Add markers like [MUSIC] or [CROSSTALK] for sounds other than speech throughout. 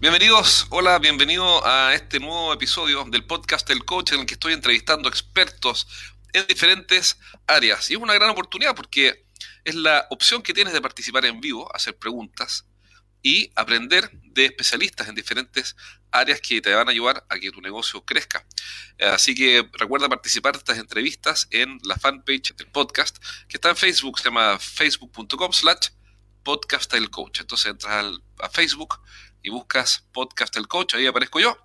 Bienvenidos, hola, bienvenido a este nuevo episodio del podcast El Coach en el que estoy entrevistando expertos en diferentes áreas. Y es una gran oportunidad porque es la opción que tienes de participar en vivo, hacer preguntas y aprender de especialistas en diferentes áreas que te van a ayudar a que tu negocio crezca. Así que recuerda participar de estas entrevistas en la fanpage del podcast que está en Facebook, se llama facebook.com slash podcast el coach. Entonces entras a Facebook y buscas podcast el coach, ahí aparezco yo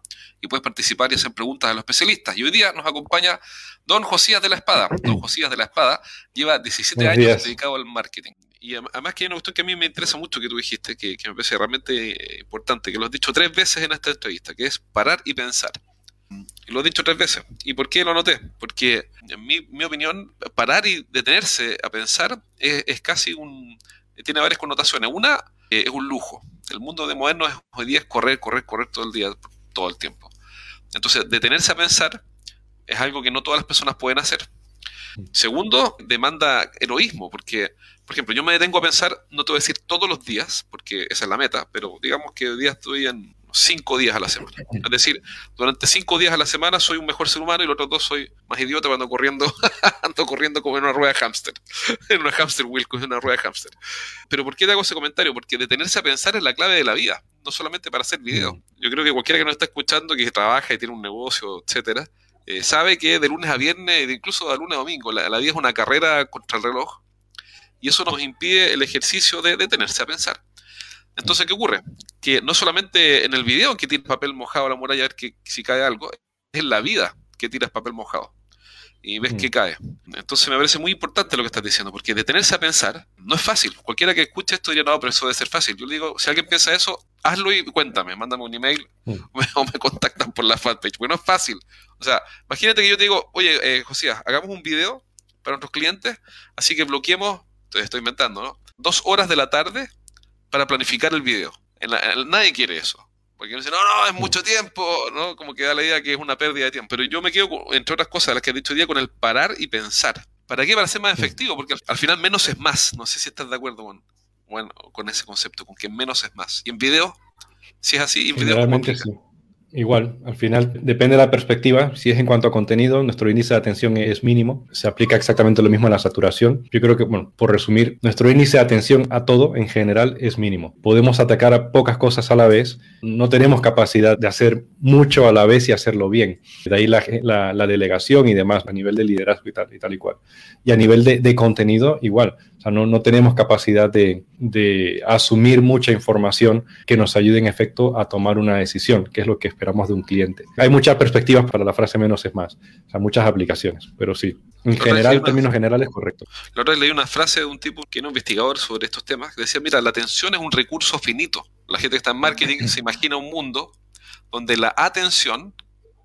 y puedes participar y hacer preguntas a los especialistas. Y hoy día nos acompaña don Josías de la Espada. Don [CLEARS THROAT] Josías de la Espada lleva 17 años dedicado al marketing. Y además que hay una cuestión que a mí me interesa mucho que tú dijiste, que, me parece realmente importante, que lo has dicho tres veces en esta entrevista, que es parar y pensar. Y lo he dicho tres veces. ¿Y por qué lo noté? Porque en mi, mi opinión, parar y detenerse a pensar es, es casi un... tiene varias connotaciones. Una, eh, es un lujo. El mundo de moderno es, hoy día es correr, correr, correr todo el día, todo el tiempo. Entonces, detenerse a pensar es algo que no todas las personas pueden hacer. Segundo, demanda heroísmo, porque, por ejemplo, yo me detengo a pensar, no te voy a decir todos los días, porque esa es la meta, pero digamos que hoy día estoy en cinco días a la semana. Es decir, durante cinco días a la semana soy un mejor ser humano y los otros dos soy más idiota cuando corriendo, [LAUGHS] ando corriendo como en una rueda de hámster, [LAUGHS] en una hámster wheel, en una rueda de hámster. Pero ¿por qué te hago ese comentario? Porque detenerse a pensar es la clave de la vida, no solamente para hacer videos. Mm. Yo creo que cualquiera que nos está escuchando, que trabaja y tiene un negocio, etcétera, eh, sabe que de lunes a viernes, incluso de lunes a domingo, la, la vida es una carrera contra el reloj y eso nos impide el ejercicio de detenerse a pensar. Entonces, ¿qué ocurre? Que no solamente en el video que tiras papel mojado a la muralla a ver que, si cae algo, es en la vida que tiras papel mojado y ves que cae. Entonces me parece muy importante lo que estás diciendo, porque detenerse a pensar no es fácil. Cualquiera que escuche esto diría, no, pero eso debe ser fácil. Yo le digo, si alguien piensa eso, hazlo y cuéntame, mándame un email [LAUGHS] o, me, contactan por la fanpage, porque no es fácil. O sea, imagínate que yo te digo, oye, eh, Josías, hagamos un video para nuestros clientes, así que bloqueemos, estoy inventando, ¿no? Dos horas de la tarde para planificar el video. Nadie quiere eso. Porque uno dice, no, no, es mucho tiempo, ¿no? Como que da la idea que es una pérdida de tiempo. Pero yo me quedo, entre otras cosas, las que he dicho hoy día, con el parar y pensar. ¿Para qué? Para ser más efectivo, porque al, final menos es más. No sé si estás de acuerdo con, bueno, con ese concepto, con que menos es más. Y en video, si es así, en video... Sí. Igual, al final depende de la perspectiva. Si es en cuanto a contenido, nuestro índice de atención es mínimo. Se aplica exactamente lo mismo a la saturación. Yo creo que, bueno, por resumir, nuestro índice de atención a todo en general es mínimo. Podemos atacar a pocas cosas a la vez. No tenemos capacidad de hacer mucho a la vez y hacerlo bien. De ahí la, delegación y demás a nivel de liderazgo y tal y, tal y cual. Y a nivel de, de contenido, igual sea, no, no tenemos capacidad de, de, asumir mucha información que nos ayude en efecto a tomar una decisión, que es lo que esperamos de un cliente. Hay muchas perspectivas para la frase menos es más, o sea, muchas aplicaciones, pero sí, en general, en términos generales, correcto. La otra vez leí una frase de un tipo que era un investigador sobre estos temas, que decía, mira, la atención es un recurso finito. La gente que está en marketing se imagina un mundo donde la atención,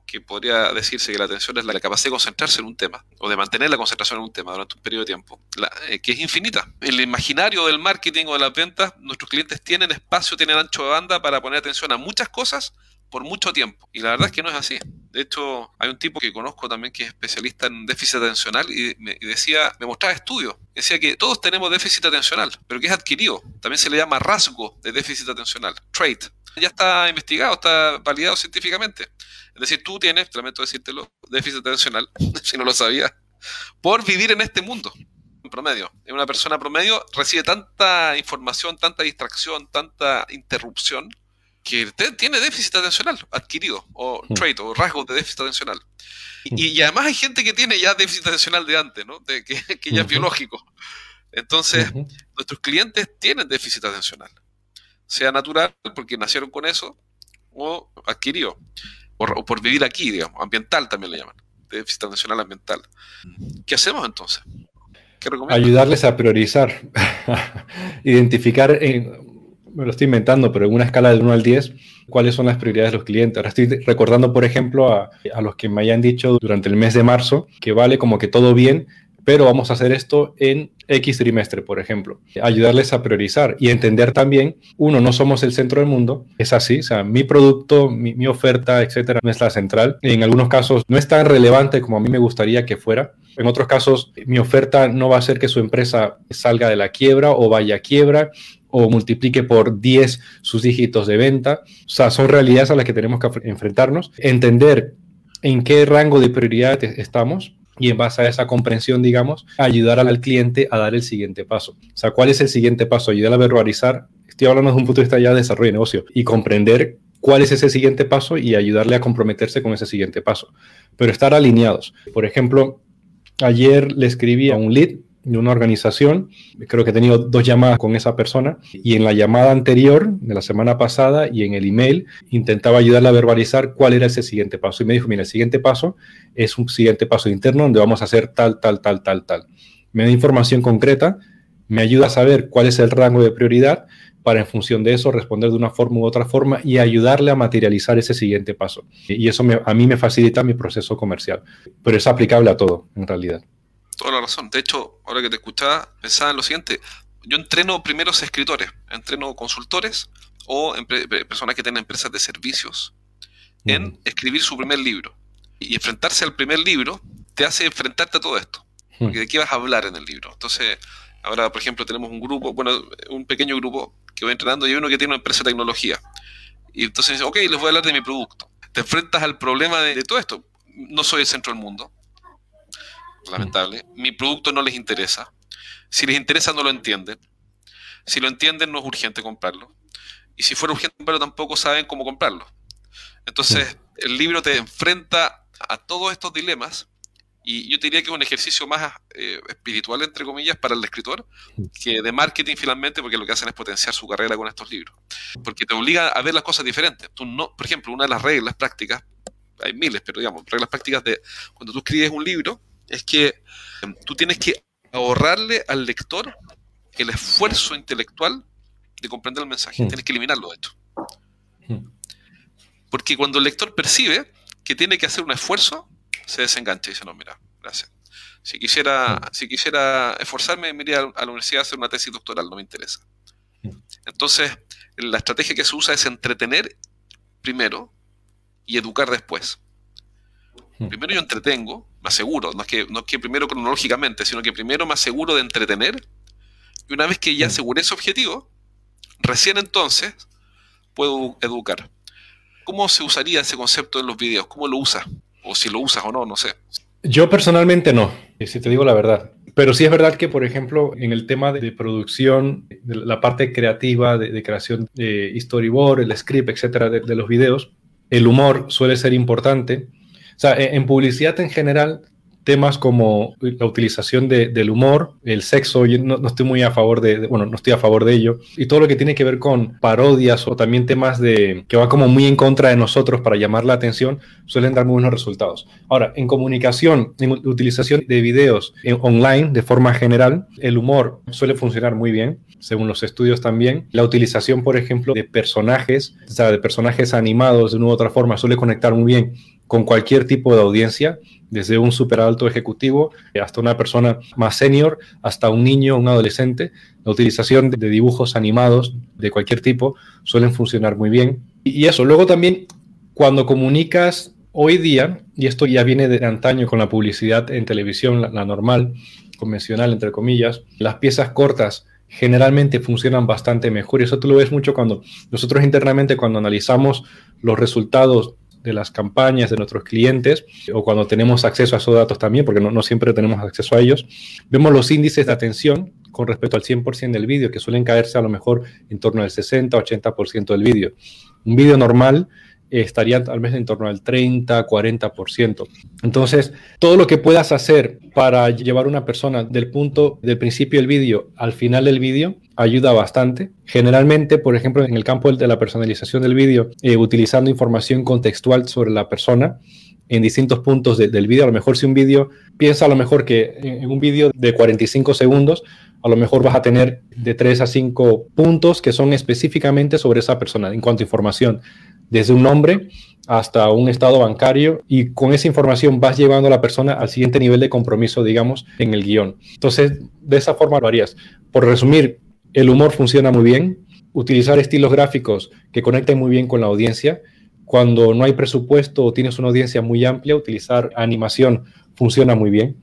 que podría decirse que la atención es la capacidad de concentrarse en un tema o de mantener la concentración en un tema durante un periodo de tiempo, eh, que es infinita. En el imaginario del marketing o de las ventas, nuestros clientes tienen espacio, tienen ancho de banda para poner atención a muchas cosas por mucho tiempo. Y la verdad es que no es así. De hecho, hay un tipo que conozco también que es especialista en déficit atencional y, me, decía, me mostraba estudios. Decía que todos tenemos déficit atencional, pero que es adquirido. También se le llama rasgo de déficit atencional, trait. Ya está investigado, está validado científicamente. Es decir, tú tienes, lamento decírtelo, déficit atencional, [LAUGHS] si no lo sabías, por vivir en este mundo. En promedio. Una persona promedio recibe tanta información, tanta distracción, tanta interrupción, que tiene déficit atencional adquirido, o trait, o rasgos de déficit atencional. Y, además hay gente que tiene ya déficit atencional de antes, ¿no? De, que, [LAUGHS] ya es biológico. Entonces, nuestros clientes tienen déficit atencional. Sea natural, porque nacieron con eso, o adquirido o, por vivir aquí, digamos, ambiental también le llaman, déficit atencional ambiental. ¿Qué hacemos entonces? ¿Qué Ayudarles a priorizar, [LAUGHS] identificar, me lo estoy inventando, pero en una escala del 1 al 10, cuáles son las prioridades de los clientes. Ahora estoy recordando, por ejemplo, a, a los que me hayan dicho durante el mes de marzo que vale como que todo bien, pero vamos a hacer esto en X trimestre, por ejemplo. Ayudarles a priorizar y entender también, uno, no somos el centro del mundo, es así, o sea, mi producto, mi, oferta, etcétera, no es la central. En algunos casos no es tan relevante como a mí me gustaría que fuera. En otros casos, mi oferta no va a hacer que su empresa salga de la quiebra o vaya a quiebra o multiplique por 10 sus dígitos de venta. O sea, son realidades a las que tenemos que enfrentarnos. Entender en qué rango de prioridad estamos y en base a esa comprensión, digamos, ayudar al cliente a dar el siguiente paso. O sea, ¿cuál es el siguiente paso? Ayudar a verbalizar, estoy hablando desde un punto de vista ya de desarrollo de negocio, y comprender cuál es ese siguiente paso y ayudarle a comprometerse con ese siguiente paso. Pero estar alineados. Por ejemplo, ayer le escribí a un lead de una organización, creo que he tenido dos llamadas con esa persona y en la llamada anterior de la semana pasada y en el email intentaba ayudarle a verbalizar cuál era ese siguiente paso y me dijo, mira, el siguiente paso es un siguiente paso interno donde vamos a hacer tal, tal, tal, tal, tal. Me da información concreta, me ayuda a saber cuál es el rango de prioridad para en función de eso responder de una forma u otra forma y ayudarle a materializar ese siguiente paso. Y eso a mí me facilita mi proceso comercial, pero es aplicable a todo en realidad toda la razón. De hecho, ahora que te escuchaba, pensaba en lo siguiente. Yo entreno primeros escritores, entreno consultores o personas que tienen empresas de servicios en escribir su primer libro. Y enfrentarse al primer libro te hace enfrentarte a todo esto. Porque de qué vas a hablar en el libro. Entonces, ahora, por ejemplo, tenemos un grupo, bueno, un pequeño grupo que voy entrenando y hay uno que tiene una empresa de tecnología. Y entonces ok, les voy a hablar de mi producto. Te enfrentas al problema de todo esto. No soy el centro del mundo lamentable. Mi producto no les interesa. Si les interesa, no lo entienden. Si lo entienden, no es urgente comprarlo. Y si fuera urgente comprarlo, tampoco saben cómo comprarlo. Entonces, el libro te enfrenta a todos estos dilemas. Y yo diría que es un ejercicio más eh, espiritual, entre comillas, para el escritor, que de marketing finalmente, porque lo que hacen es potenciar su carrera con estos libros. Porque te obliga a ver las cosas diferentes. Tú no, por ejemplo, una de las reglas prácticas, hay miles, pero digamos, reglas prácticas de cuando tú escribes un libro, es que em, tú tienes que ahorrarle al lector el esfuerzo intelectual de comprender el mensaje. Hmm. Tienes que eliminarlo de esto. Hmm. Porque cuando el lector percibe que tiene que hacer un esfuerzo, se desengancha y dice, no, mira, gracias. Si quisiera, hmm. si quisiera esforzarme, me iría a la universidad a hacer una tesis doctoral, no me interesa. Entonces, la estrategia que se usa es entretener primero y educar después. Primero yo entretengo, me aseguro, no es, que, no es que primero cronológicamente, sino que primero me aseguro de entretener y una vez que ya aseguré ese objetivo, recién entonces puedo educar. ¿Cómo se usaría ese concepto en los videos? ¿Cómo lo usas? O si lo usas o no, no sé. Yo personalmente no, si te digo la verdad. Pero sí es verdad que, por ejemplo, en el tema de, producción, de la parte creativa, de, creación de storyboard, el script, etcétera, de, los videos, el humor suele ser importante sea, en publicidad en general, temas como la utilización del humor, el sexo, yo no, estoy muy a favor de, bueno, no estoy a favor de ello, y todo lo que tiene que ver con parodias o también temas de que va como muy en contra de nosotros para llamar la atención, suelen dar muy buenos resultados. Ahora, en comunicación, en utilización de videos online de forma general, el humor suele funcionar muy bien, según los estudios también. La utilización, por ejemplo, de personajes, o sea, de personajes animados de una u otra forma, suele conectar muy bien con cualquier tipo de audiencia, desde un super alto ejecutivo hasta una persona más senior, hasta un niño, un adolescente. La utilización de dibujos animados de cualquier tipo suelen funcionar muy bien. Y eso, luego también cuando comunicas hoy día, y esto ya viene de antaño con la publicidad en televisión, la, normal, convencional, entre comillas, las piezas cortas generalmente funcionan bastante mejor. Y eso tú lo ves mucho cuando nosotros internamente, cuando analizamos los resultados de las campañas de nuestros clientes o cuando tenemos acceso a esos datos también, porque no, siempre tenemos acceso a ellos, vemos los índices de atención con respecto al 100% del vídeo, que suelen caerse a lo mejor en torno al 60-80% del vídeo. Un vídeo normal estaría tal vez en torno al 30, 40%. Entonces, todo lo que puedas hacer para llevar una persona del punto del principio del vídeo al final del vídeo ayuda bastante. Generalmente, por ejemplo, en el campo de la personalización del vídeo, eh, utilizando información contextual sobre la persona en distintos puntos del vídeo. A lo mejor si un vídeo, piensa a lo mejor que en un vídeo de 45 segundos, a lo mejor vas a tener de 3 a 5 puntos que son específicamente sobre esa persona en cuanto a información desde un nombre hasta un estado bancario y con esa información vas llevando a la persona al siguiente nivel de compromiso, digamos, en el guion. Entonces, de esa forma lo harías. Por resumir, el humor funciona muy bien, utilizar estilos gráficos que conecten muy bien con la audiencia. Cuando no hay presupuesto o tienes una audiencia muy amplia, utilizar animación funciona muy bien.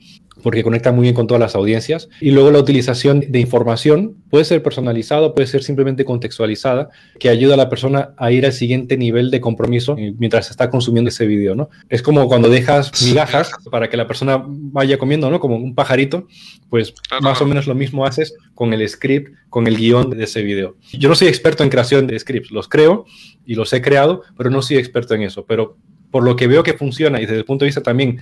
Porque conecta muy bien con todas las audiencias. Y luego la utilización de información puede ser personalizada, puede ser simplemente contextualizada, que ayuda a la persona a ir al siguiente nivel de compromiso mientras está consumiendo ese video, ¿no? Es como cuando dejas migajas para que la persona vaya comiendo, ¿no? Como un pajarito, pues más o menos lo mismo haces con el script, con el guion de ese video. Yo no soy experto en creación de scripts, los creo y los he creado, pero no soy experto en eso. Pero por lo que veo que funciona y desde el punto de vista también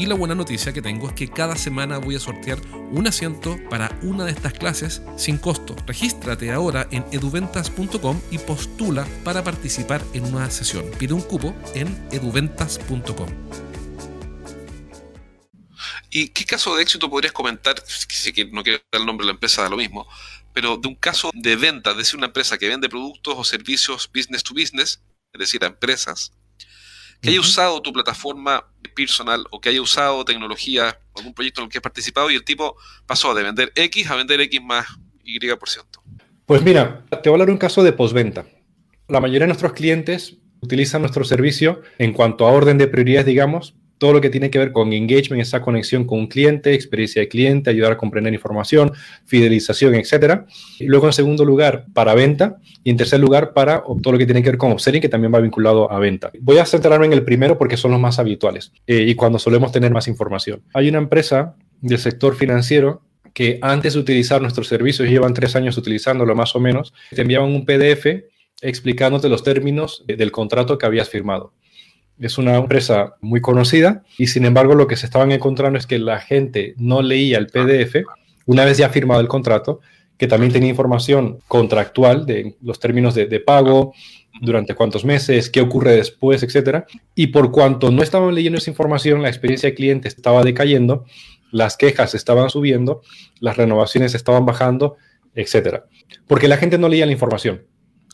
Y la buena noticia que tengo es que cada semana voy a sortear un asiento para una de estas clases sin costo. Regístrate ahora en eduventas.com y postula para participar en una sesión. Pide un cupo en eduventas.com. ¿Y qué caso de éxito podrías comentar? Si no quiero dar el nombre de la empresa, da lo mismo, pero de un caso de venta, de decir, una empresa que vende productos o servicios business to business, es decir, a empresas, que haya usado tu plataforma personal o que haya usado tecnología, algún proyecto en el que has participado y el tipo pasó de vender X a vender X más Y por ciento. Pues mira, te voy a hablar de un caso de postventa. La mayoría de nuestros clientes utilizan nuestro servicio en cuanto a orden de prioridades, digamos, todo lo que tiene que ver con engagement, esa conexión con un cliente, experiencia de cliente, ayudar a comprender información, fidelización, etc. Y luego, en segundo lugar, para venta. Y en tercer lugar, para todo lo que tiene que ver con upselling, que también va vinculado a venta. Voy a centrarme en el primero porque son los más habituales eh, y cuando solemos tener más información. Hay una empresa del sector financiero que antes de utilizar nuestros servicios, llevan tres años utilizándolo más o menos, te enviaban un PDF explicándote los términos del contrato que habías firmado es una empresa muy conocida y sin embargo lo que se estaban encontrando es que la gente no leía el PDF una vez ya firmado el contrato, que también tenía información contractual de los términos de, pago, durante cuántos meses, qué ocurre después, etcétera. Y por cuanto no estaban leyendo esa información, la experiencia de cliente estaba decayendo, las quejas estaban subiendo, las renovaciones estaban bajando, etcétera. Porque la gente no leía la información.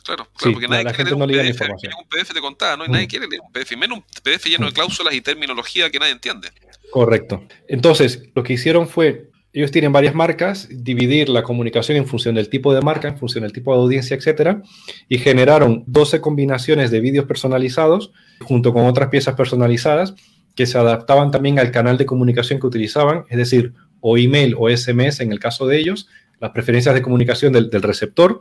Claro, porque nadie quiere leer un, PDF, un PDF de contada, ¿no? Y nadie mm. quiere leer un PDF, menos un PDF lleno de mm. cláusulas y terminología que nadie entiende. Correcto. Entonces, lo que hicieron fue, ellos tienen varias marcas, dividir la comunicación en función del tipo de marca, en función del tipo de audiencia, etcétera, y generaron 12 combinaciones de vídeos personalizados junto con otras piezas personalizadas que se adaptaban también al canal de comunicación que utilizaban, es decir, o email o SMS en el caso de ellos, las preferencias de comunicación del, del receptor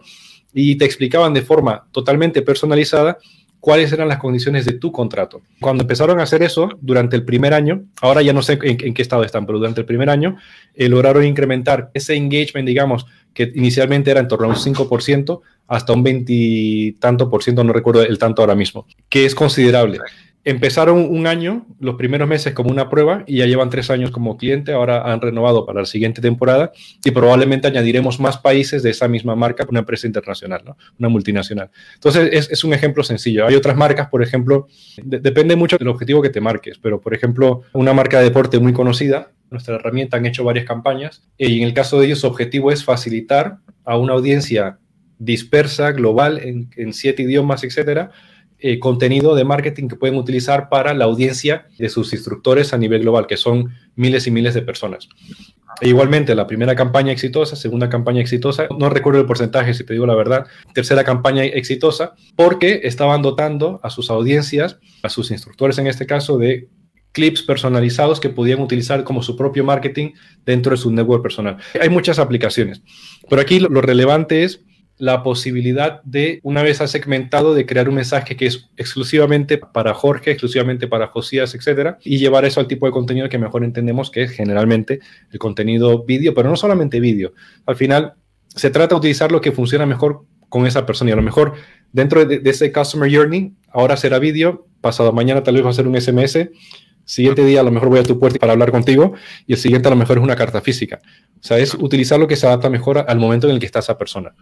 y te explicaban de forma totalmente personalizada cuáles eran las condiciones de tu contrato. Cuando empezaron a hacer eso durante el primer año, ahora ya no sé en, qué estado están, pero durante el primer año eh, lograron incrementar ese engagement, digamos, que inicialmente era en torno a un 5%, hasta un 20 tanto por ciento, no recuerdo el tanto ahora mismo, que es considerable empezaron un año, los primeros meses como una prueba y ya llevan tres años como cliente, ahora han renovado para la siguiente temporada y probablemente añadiremos más países de esa misma marca, una empresa internacional, ¿no? una multinacional. Entonces es, un ejemplo sencillo. Hay otras marcas, por ejemplo, depende mucho del objetivo que te marques, pero por ejemplo, una marca de deporte muy conocida, nuestra herramienta han hecho varias campañas y en el caso de ellos su objetivo es facilitar a una audiencia dispersa, global, en, en siete idiomas, etcétera, eh, contenido de marketing que pueden utilizar para la audiencia de sus instructores a nivel global, que son miles y miles de personas. E igualmente, la primera campaña exitosa, segunda campaña exitosa, no recuerdo el porcentaje si te digo la verdad, tercera campaña exitosa, porque estaban dotando a sus audiencias, a sus instructores en este caso, de clips personalizados que podían utilizar como su propio marketing dentro de su network personal. Hay muchas aplicaciones, pero aquí lo relevante es la posibilidad de, una vez ha segmentado, de crear un mensaje que es exclusivamente para Jorge, exclusivamente para Josías, etcétera, y llevar eso al tipo de contenido que mejor entendemos que es generalmente el contenido vídeo, pero no solamente vídeo. Al final, se trata de utilizar lo que funciona mejor con esa persona y a lo mejor dentro de, de ese Customer Journey, ahora será vídeo, pasado mañana tal vez va a ser un SMS, Siguiente día a lo mejor voy a tu puerta para hablar contigo y el siguiente a lo mejor es una carta física. O sea, es utilizar lo que se adapta mejor al momento en el que está esa persona.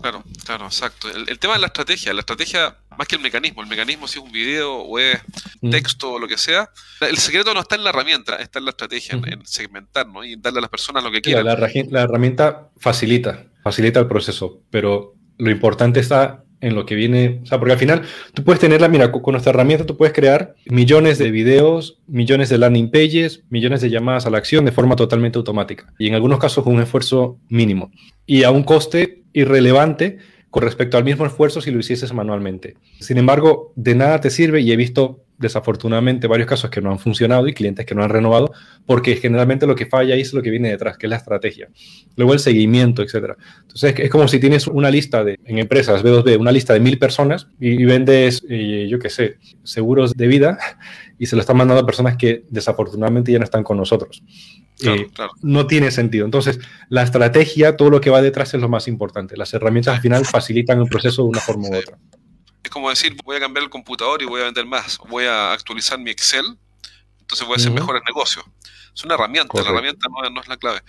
Claro, claro, exacto. El, tema de la estrategia, la estrategia más que el mecanismo, el mecanismo si es un video o es mm. texto o lo que sea, el secreto no está en la herramienta, está en la estrategia, en, segmentar ¿no? y darle a las personas lo que quieran. La, la, herramienta facilita. facilita el proceso, pero lo importante está en lo que viene, o sea, porque al final tú puedes tenerla, mira, con nuestra herramienta tú puedes crear millones de videos, millones de landing pages, millones de llamadas a la acción de forma totalmente automática y en algunos casos con un esfuerzo mínimo y a un coste irrelevante con respecto al mismo esfuerzo si lo hicieses manualmente. Sin embargo, de nada te sirve y he visto desafortunadamente varios casos que no han funcionado y clientes que no han renovado, porque generalmente lo que falla es lo que viene detrás, que es la estrategia. Luego el seguimiento, etcétera. Entonces es como si tienes una lista de, en empresas B2B, una lista de mil personas y, vendes, eh, yo qué sé, seguros de vida [LAUGHS] y se lo están mandando a personas que desafortunadamente ya no están con nosotros. Eh, no tiene sentido. Entonces, la estrategia, todo lo que va detrás es lo más importante. Las herramientas al final facilitan el proceso de una forma u otra como decir, voy a cambiar el computador y voy a vender más, voy a actualizar mi Excel, entonces voy a hacer mejores negocios. Es una herramienta, la herramienta no, es la clave.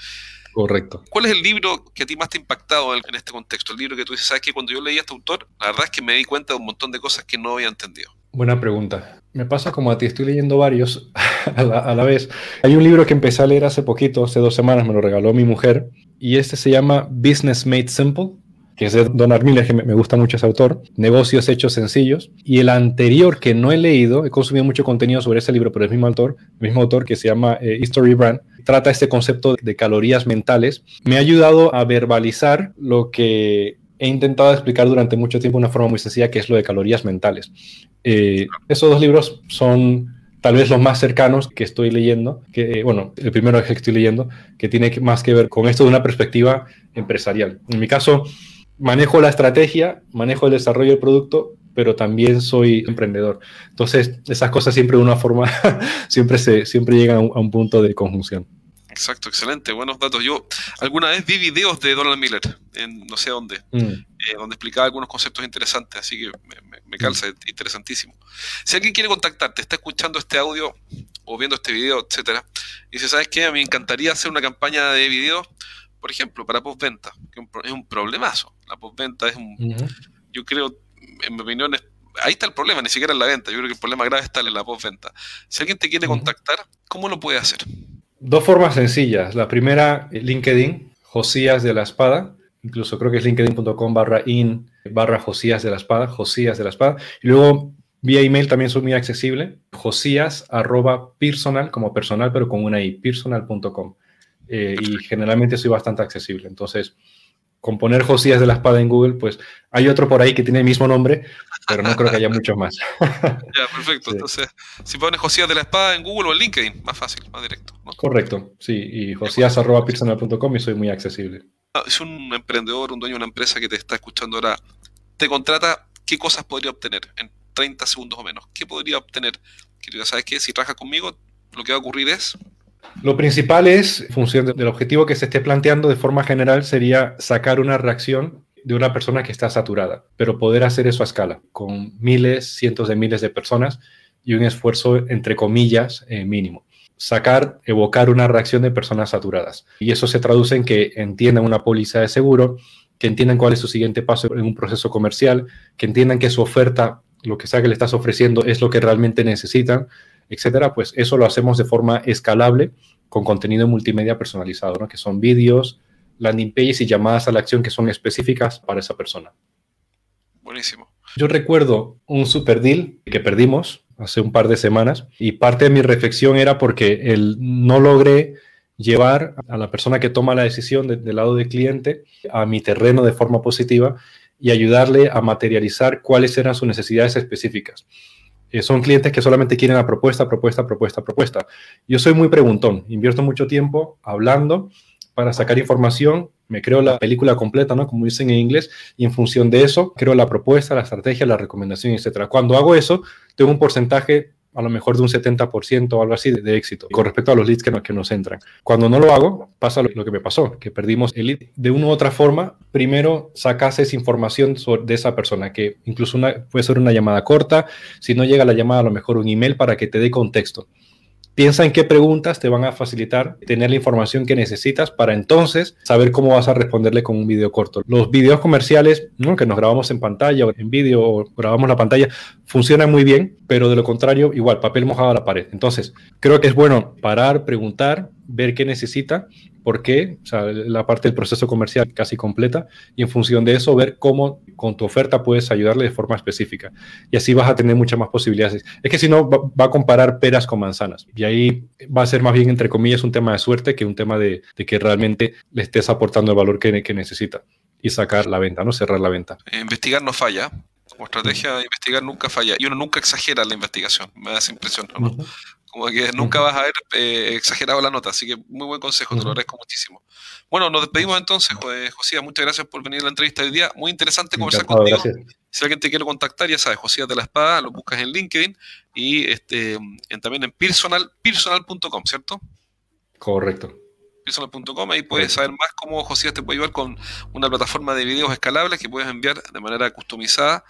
Correcto. ¿Cuál es el libro que a ti más te ha impactado en, este contexto? El libro que tú dices, sabes que cuando yo leí a este autor, la verdad es que me di cuenta de un montón de cosas que no había entendido. Buena pregunta. Me pasa como a ti, estoy leyendo varios [LAUGHS] a la, a la, vez. Hay un libro que empecé a leer hace poquito, hace dos semanas, me lo regaló mi mujer, y este se llama Business Made Simple que es de Donald Miller, que me gusta mucho ese autor, Negocios Hechos Sencillos. Y el anterior que no he leído, he consumido mucho contenido sobre ese libro, pero es el mismo autor, el mismo autor que se llama eh, History Brand, trata este concepto de calorías mentales. Me ha ayudado a verbalizar lo que he intentado explicar durante mucho tiempo de una forma muy sencilla, que es lo de calorías mentales. Eh, esos dos libros son tal vez los más cercanos que estoy leyendo, que, bueno, el primero que estoy leyendo, que tiene más que ver con esto de una perspectiva empresarial. En mi caso, manejo la estrategia, manejo el desarrollo del producto, pero también soy emprendedor. Entonces, esas cosas siempre de una forma, [LAUGHS] siempre, se, siempre llegan a un, punto de conjunción. Exacto, excelente, buenos datos. Yo alguna vez vi videos de Donald Miller, en no sé dónde, mm. eh, donde explicaba algunos conceptos interesantes, así que me, calza, mm. interesantísimo. Si alguien quiere contactarte, está escuchando este audio o viendo este video, etcétera, y dice, ¿sabes qué? A mí me encantaría hacer una campaña de videos por ejemplo, para postventa, que es un problemazo. La postventa es un, yo creo, en mi opinión, ahí está el problema, ni siquiera en la venta. Yo creo que el problema grave está en la postventa. Si alguien te quiere contactar, ¿cómo lo puede hacer? Dos formas sencillas. La primera, LinkedIn, Josías de la Espada. Incluso creo que es linkedin.com barra in barra Josías de la Espada, Josías de la Espada. Y luego vía email también soy muy accesible, josías arroba personal, como personal, pero con una i, personal.com. Eh, y generalmente soy bastante accesible. Entonces, con poner Josías de la Espada en Google, pues hay otro por ahí que tiene el mismo nombre, pero no creo que haya muchos más. [LAUGHS] ya, perfecto. Entonces, si pones Josías de la Espada en Google o en LinkedIn, más fácil, más directo. Correcto, sí. Y josías.personal.com y soy muy accesible. Ah, es un emprendedor, un dueño de una empresa que te está escuchando ahora, te contrata, ¿qué cosas podría obtener en 30 segundos o menos? ¿Qué podría obtener? Que ¿sabes qué? Si trabajas conmigo, lo que va a ocurrir es lo principal es, en función del objetivo que se esté planteando de forma general, sería sacar una reacción de una persona que está saturada, pero poder hacer eso a escala, con miles, cientos de miles de personas y un esfuerzo, entre comillas, eh, mínimo. Sacar, evocar una reacción de personas saturadas. Y eso se traduce en que entiendan una póliza de seguro, que entiendan cuál es su siguiente paso en un proceso comercial, que entiendan que su oferta, lo que sea que le estás ofreciendo, es lo que realmente necesitan, etcétera, pues eso lo hacemos de forma escalable con contenido multimedia personalizado, ¿no? que son vídeos, landing pages y llamadas a la acción que son específicas para esa persona. Buenísimo. Yo recuerdo un super deal que perdimos hace un par de semanas y parte de mi reflexión era porque el, no logré llevar a la persona que toma la decisión del lado del cliente a mi terreno de forma positiva y ayudarle a materializar cuáles eran sus necesidades específicas. Eh, son clientes que solamente quieren la propuesta, propuesta, propuesta, propuesta. Yo soy muy preguntón, invierto mucho tiempo hablando para sacar información, me creo la película completa, ¿no? Como dicen en inglés, y en función de eso, creo la propuesta, la estrategia, la recomendación, etc. Cuando hago eso, tengo un porcentaje a lo mejor de un 70% o algo así de, éxito con respecto a los leads que, que nos entran. Cuando no lo hago, pasa lo, que me pasó, que perdimos el lead. De una u otra forma, primero sacas esa información de esa persona, que incluso una, puede ser una llamada corta, si no llega la llamada, a lo mejor un email para que te dé contexto. Piensa en qué preguntas te van a facilitar tener la información que necesitas para entonces saber cómo vas a responderle con un video corto. Los videos comerciales, ¿no? que nos grabamos en pantalla o en vídeo o grabamos la pantalla, funcionan muy bien, pero de lo contrario, igual, papel mojado a la pared. Entonces, creo que es bueno parar, preguntar ver qué necesita, por qué, o sea, la parte del proceso comercial casi completa, y en función de eso ver cómo con tu oferta puedes ayudarle de forma específica. Y así vas a tener muchas más posibilidades. Es que si no, va, a comparar peras con manzanas. Y ahí va a ser más bien, entre comillas, un tema de suerte que un tema de, que realmente le estés aportando el valor que, que necesita y sacar la venta, ¿no? Cerrar la venta. Investigar no falla. Como estrategia de investigar nunca falla. Y uno nunca exagera la investigación. Me da esa impresión, ¿no? Como que nunca vas a ver eh, exagerado la nota, así que muy buen consejo, te lo agradezco muchísimo. Bueno, nos despedimos entonces, Josía, muchas gracias por venir a la entrevista del día, muy interesante conversar contigo. Si alguien te quiere contactar, ya sabes, Josías de la Espada, lo buscas en LinkedIn y este, también en personal, personal.com, ¿cierto? Correcto. Personal.com, ahí puedes saber más cómo Josías te puede ayudar con una plataforma de videos escalables que puedes enviar de manera customizada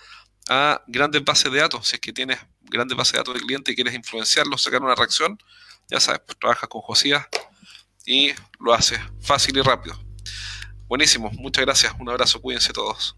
a grandes bases de datos. Si es que tienes grandes bases de datos de cliente y quieres influenciarlos, sacar una reacción, ya sabes, pues trabajas con Josías y lo haces fácil y rápido. Buenísimo, muchas gracias, un abrazo, cuídense todos.